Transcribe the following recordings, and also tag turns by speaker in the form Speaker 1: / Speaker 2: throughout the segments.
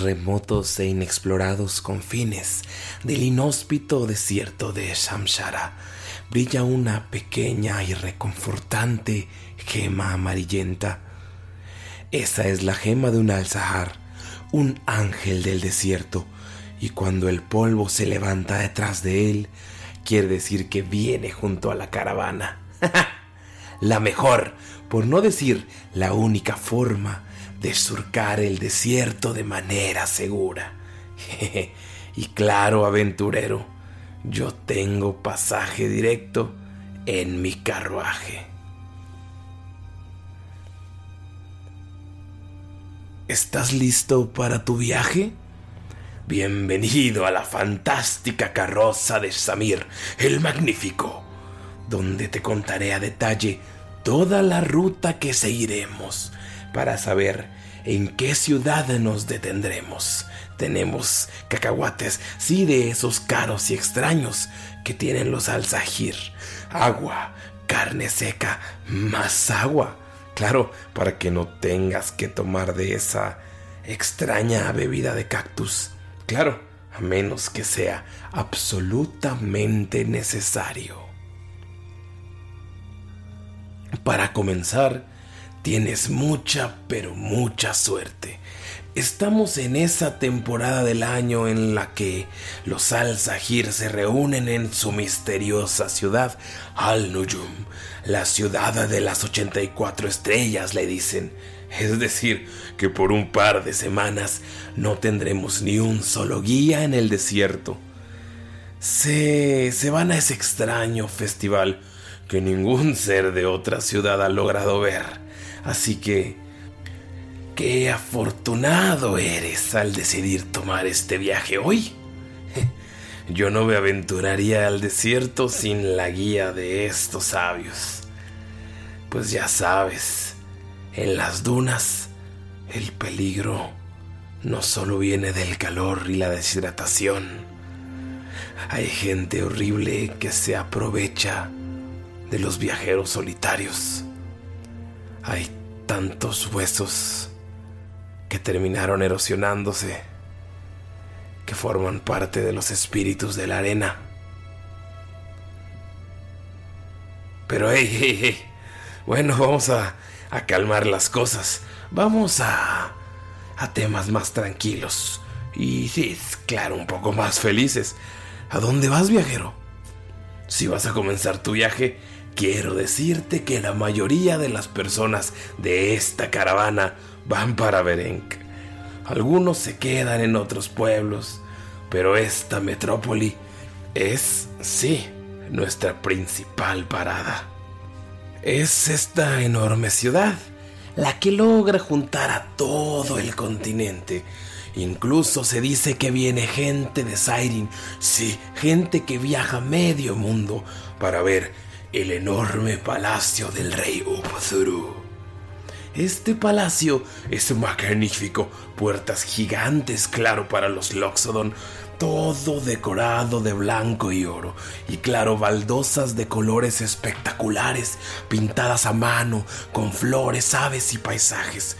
Speaker 1: Remotos e inexplorados confines del inhóspito desierto de Shamshara brilla una pequeña y reconfortante gema amarillenta. Esa es la gema de un alzahar, un ángel del desierto, y cuando el polvo se levanta detrás de él, quiere decir que viene junto a la caravana. la mejor, por no decir la única forma de surcar el desierto de manera segura. y claro, aventurero, yo tengo pasaje directo en mi carruaje. ¿Estás listo para tu viaje? Bienvenido a la fantástica carroza de Samir, el Magnífico, donde te contaré a detalle toda la ruta que seguiremos para saber en qué ciudad nos detendremos. Tenemos cacahuates, sí, de esos caros y extraños que tienen los alzajir. Agua, carne seca, más agua. Claro, para que no tengas que tomar de esa extraña bebida de cactus. Claro, a menos que sea absolutamente necesario. Para comenzar, Tienes mucha, pero mucha suerte. Estamos en esa temporada del año en la que los Al-Zahir se reúnen en su misteriosa ciudad, Al-Nujum, la ciudad de las 84 estrellas, le dicen. Es decir, que por un par de semanas no tendremos ni un solo guía en el desierto. Se, se van a ese extraño festival que ningún ser de otra ciudad ha logrado ver Así que, qué afortunado eres al decidir tomar este viaje hoy. Yo no me aventuraría al desierto sin la guía de estos sabios. Pues ya sabes, en las dunas el peligro no solo viene del calor y la deshidratación. Hay gente horrible que se aprovecha de los viajeros solitarios. Hay tantos huesos que terminaron erosionándose, que forman parte de los espíritus de la arena. Pero hey, hey, hey. Bueno, vamos a, a calmar las cosas. Vamos a, a temas más tranquilos. Y sí, claro, un poco más felices. ¿A dónde vas, viajero? Si vas a comenzar tu viaje, quiero decirte que la mayoría de las personas de esta caravana van para Berenk. Algunos se quedan en otros pueblos, pero esta metrópoli es, sí, nuestra principal parada. Es esta enorme ciudad la que logra juntar a todo el continente. Incluso se dice que viene gente de Sairin, sí, gente que viaja medio mundo para ver el enorme palacio del rey Upzuru. Este palacio es magnífico, puertas gigantes, claro, para los Loxodon, todo decorado de blanco y oro, y claro, baldosas de colores espectaculares, pintadas a mano, con flores, aves y paisajes.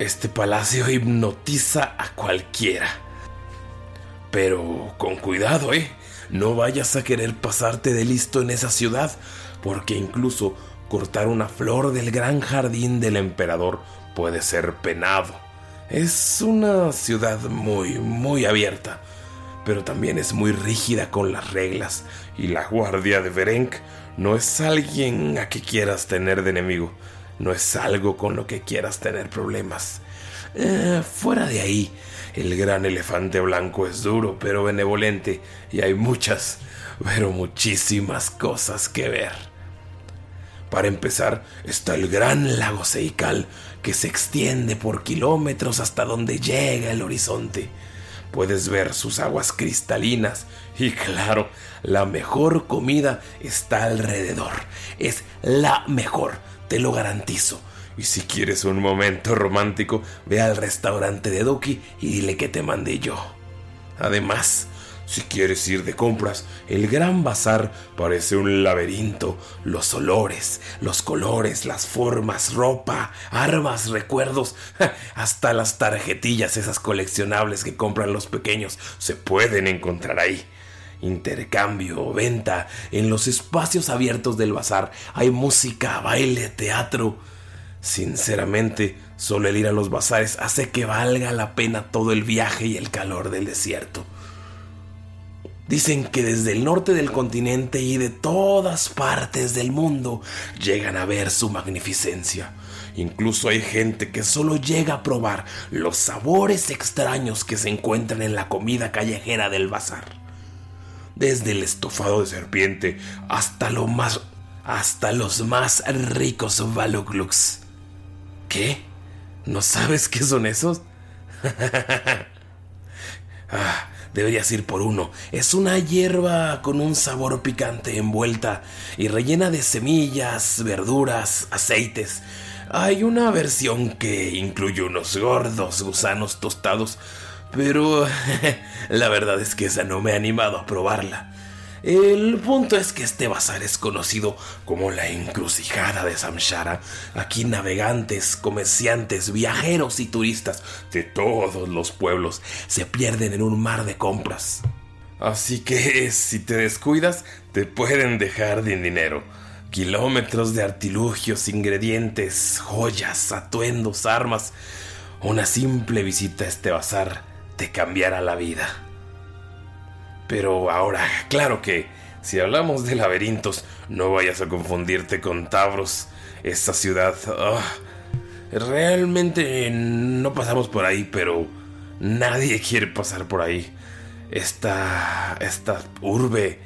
Speaker 1: Este palacio hipnotiza a cualquiera. Pero con cuidado, ¿eh? No vayas a querer pasarte de listo en esa ciudad, porque incluso cortar una flor del gran jardín del emperador puede ser penado. Es una ciudad muy, muy abierta, pero también es muy rígida con las reglas, y la guardia de Berenk no es alguien a que quieras tener de enemigo, no es algo con lo que quieras tener problemas. Eh, fuera de ahí, el gran elefante blanco es duro pero benevolente y hay muchas, pero muchísimas cosas que ver. Para empezar, está el gran lago Seikal, que se extiende por kilómetros hasta donde llega el horizonte. Puedes ver sus aguas cristalinas y claro, la mejor comida está alrededor. Es la mejor, te lo garantizo. Y si quieres un momento romántico, ve al restaurante de Doki y dile que te mandé yo. Además, si quieres ir de compras, el gran bazar parece un laberinto. Los olores, los colores, las formas, ropa, armas, recuerdos, hasta las tarjetillas esas coleccionables que compran los pequeños se pueden encontrar ahí. Intercambio, venta, en los espacios abiertos del bazar hay música, baile, teatro. Sinceramente, solo el ir a los bazares hace que valga la pena todo el viaje y el calor del desierto. Dicen que desde el norte del continente y de todas partes del mundo llegan a ver su magnificencia. Incluso hay gente que solo llega a probar los sabores extraños que se encuentran en la comida callejera del bazar. Desde el estofado de serpiente hasta lo más hasta los más ricos balugluks. ¿Qué? ¿No sabes qué son esos? ah, deberías ir por uno. Es una hierba con un sabor picante envuelta y rellena de semillas, verduras, aceites. Hay una versión que incluye unos gordos gusanos tostados, pero la verdad es que esa no me ha animado a probarla. El punto es que este bazar es conocido como la encrucijada de Samshara. Aquí navegantes, comerciantes, viajeros y turistas de todos los pueblos se pierden en un mar de compras. Así que si te descuidas, te pueden dejar de dinero. Kilómetros de artilugios, ingredientes, joyas, atuendos, armas. Una simple visita a este bazar te cambiará la vida. Pero ahora, claro que si hablamos de laberintos, no vayas a confundirte con Tavros. Esa ciudad... Ah, realmente no pasamos por ahí, pero nadie quiere pasar por ahí. Esta... esta urbe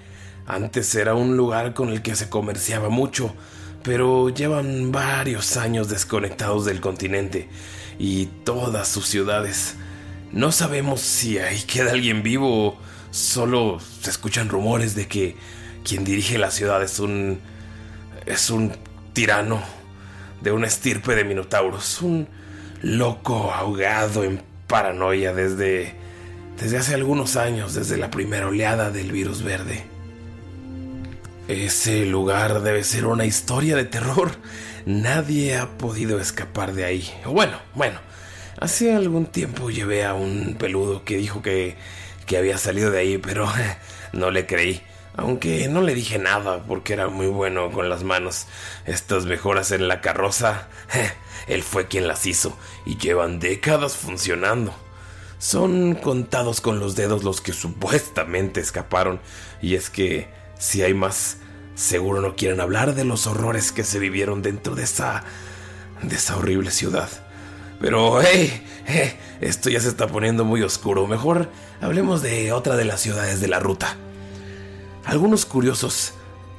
Speaker 1: antes era un lugar con el que se comerciaba mucho, pero llevan varios años desconectados del continente y todas sus ciudades. No sabemos si ahí queda alguien vivo Solo se escuchan rumores de que quien dirige la ciudad es un. es un tirano de una estirpe de minotauros. Un loco ahogado en paranoia desde. desde hace algunos años, desde la primera oleada del virus verde. Ese lugar debe ser una historia de terror. Nadie ha podido escapar de ahí. Bueno, bueno. Hace algún tiempo llevé a un peludo que dijo que que había salido de ahí, pero no le creí. aunque no le dije nada porque era muy bueno con las manos. Estas mejoras en la carroza, él fue quien las hizo y llevan décadas funcionando. Son contados con los dedos los que supuestamente escaparon y es que si hay más, seguro no quieren hablar de los horrores que se vivieron dentro de esa de esa horrible ciudad. Pero, hey, hey, esto ya se está poniendo muy oscuro. Mejor hablemos de otra de las ciudades de la ruta. Algunos curiosos,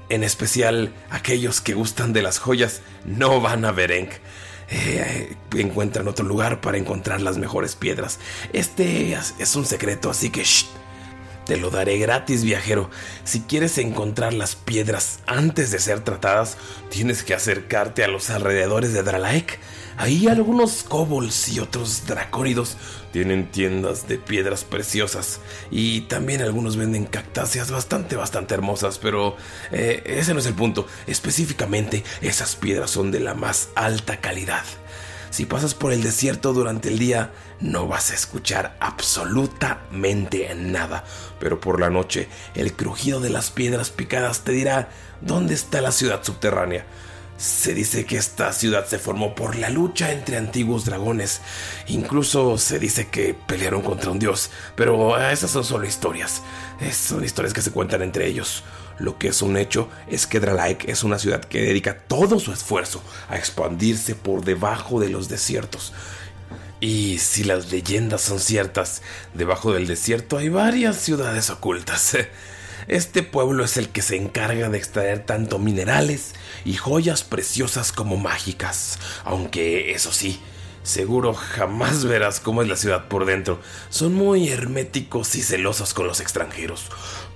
Speaker 1: en especial aquellos que gustan de las joyas, no van a Berenk. Eh, encuentran otro lugar para encontrar las mejores piedras. Este es un secreto, así que shh, te lo daré gratis, viajero. Si quieres encontrar las piedras antes de ser tratadas, tienes que acercarte a los alrededores de Dralaek. Ahí algunos kobolds y otros dracónidos tienen tiendas de piedras preciosas. Y también algunos venden cactáceas bastante, bastante hermosas. Pero eh, ese no es el punto. Específicamente, esas piedras son de la más alta calidad. Si pasas por el desierto durante el día, no vas a escuchar absolutamente nada, pero por la noche el crujido de las piedras picadas te dirá dónde está la ciudad subterránea. Se dice que esta ciudad se formó por la lucha entre antiguos dragones. Incluso se dice que pelearon contra un dios. Pero esas son solo historias. Son historias que se cuentan entre ellos. Lo que es un hecho es que Dralaek es una ciudad que dedica todo su esfuerzo a expandirse por debajo de los desiertos. Y si las leyendas son ciertas, debajo del desierto hay varias ciudades ocultas. Este pueblo es el que se encarga de extraer tanto minerales y joyas preciosas como mágicas. Aunque, eso sí, seguro jamás verás cómo es la ciudad por dentro. Son muy herméticos y celosos con los extranjeros.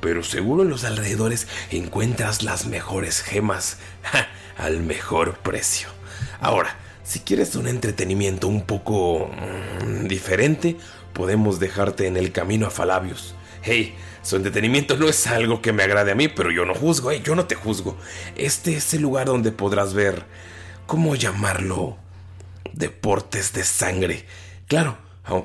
Speaker 1: Pero seguro en los alrededores encuentras las mejores gemas al mejor precio. Ahora, si quieres un entretenimiento un poco mm, diferente, podemos dejarte en el camino a Falabius. Hey, su entretenimiento no es algo que me agrade a mí, pero yo no juzgo, ¿eh? yo no te juzgo. Este es el lugar donde podrás ver, ¿cómo llamarlo? Deportes de sangre. Claro,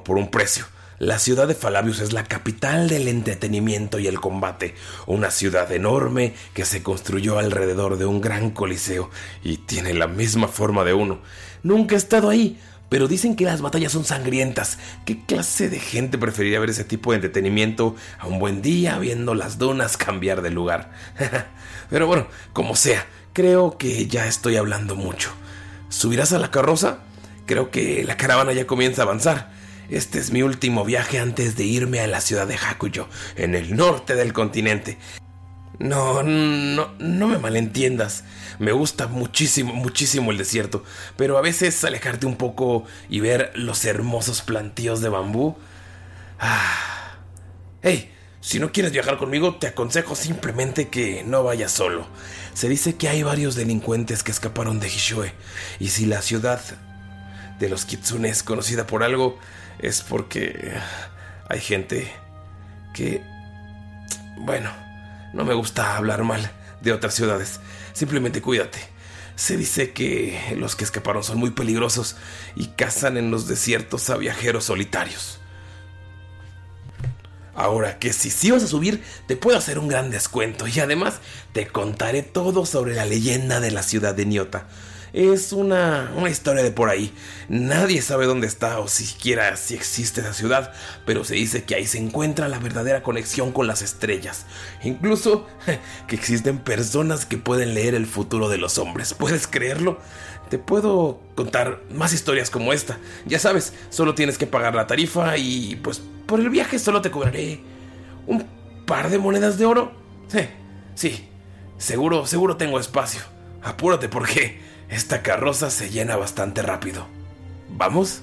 Speaker 1: por un precio. La ciudad de Falabius es la capital del entretenimiento y el combate, una ciudad enorme que se construyó alrededor de un gran coliseo y tiene la misma forma de uno. Nunca he estado ahí, pero dicen que las batallas son sangrientas. ¿Qué clase de gente preferiría ver ese tipo de entretenimiento a un buen día viendo las donas cambiar de lugar? pero bueno, como sea, creo que ya estoy hablando mucho. ¿Subirás a la carroza? Creo que la caravana ya comienza a avanzar. Este es mi último viaje antes de irme a la ciudad de Hakuyo, en el norte del continente. No, no, no me malentiendas. Me gusta muchísimo, muchísimo el desierto, pero a veces alejarte un poco y ver los hermosos plantíos de bambú. Ah. Hey, si no quieres viajar conmigo, te aconsejo simplemente que no vayas solo. Se dice que hay varios delincuentes que escaparon de Hishue, y si la ciudad de los Kitsune es conocida por algo, es porque hay gente que... Bueno, no me gusta hablar mal de otras ciudades. Simplemente cuídate. Se dice que los que escaparon son muy peligrosos y cazan en los desiertos a viajeros solitarios. Ahora que si sí vas a subir, te puedo hacer un gran descuento y además te contaré todo sobre la leyenda de la ciudad de Niota. Es una, una historia de por ahí. Nadie sabe dónde está o siquiera si existe esa ciudad, pero se dice que ahí se encuentra la verdadera conexión con las estrellas. Incluso que existen personas que pueden leer el futuro de los hombres. ¿Puedes creerlo? Te puedo contar más historias como esta. Ya sabes, solo tienes que pagar la tarifa y pues por el viaje solo te cobraré un par de monedas de oro. Sí, sí, seguro, seguro tengo espacio. Apúrate porque esta carroza se llena bastante rápido. ¿Vamos?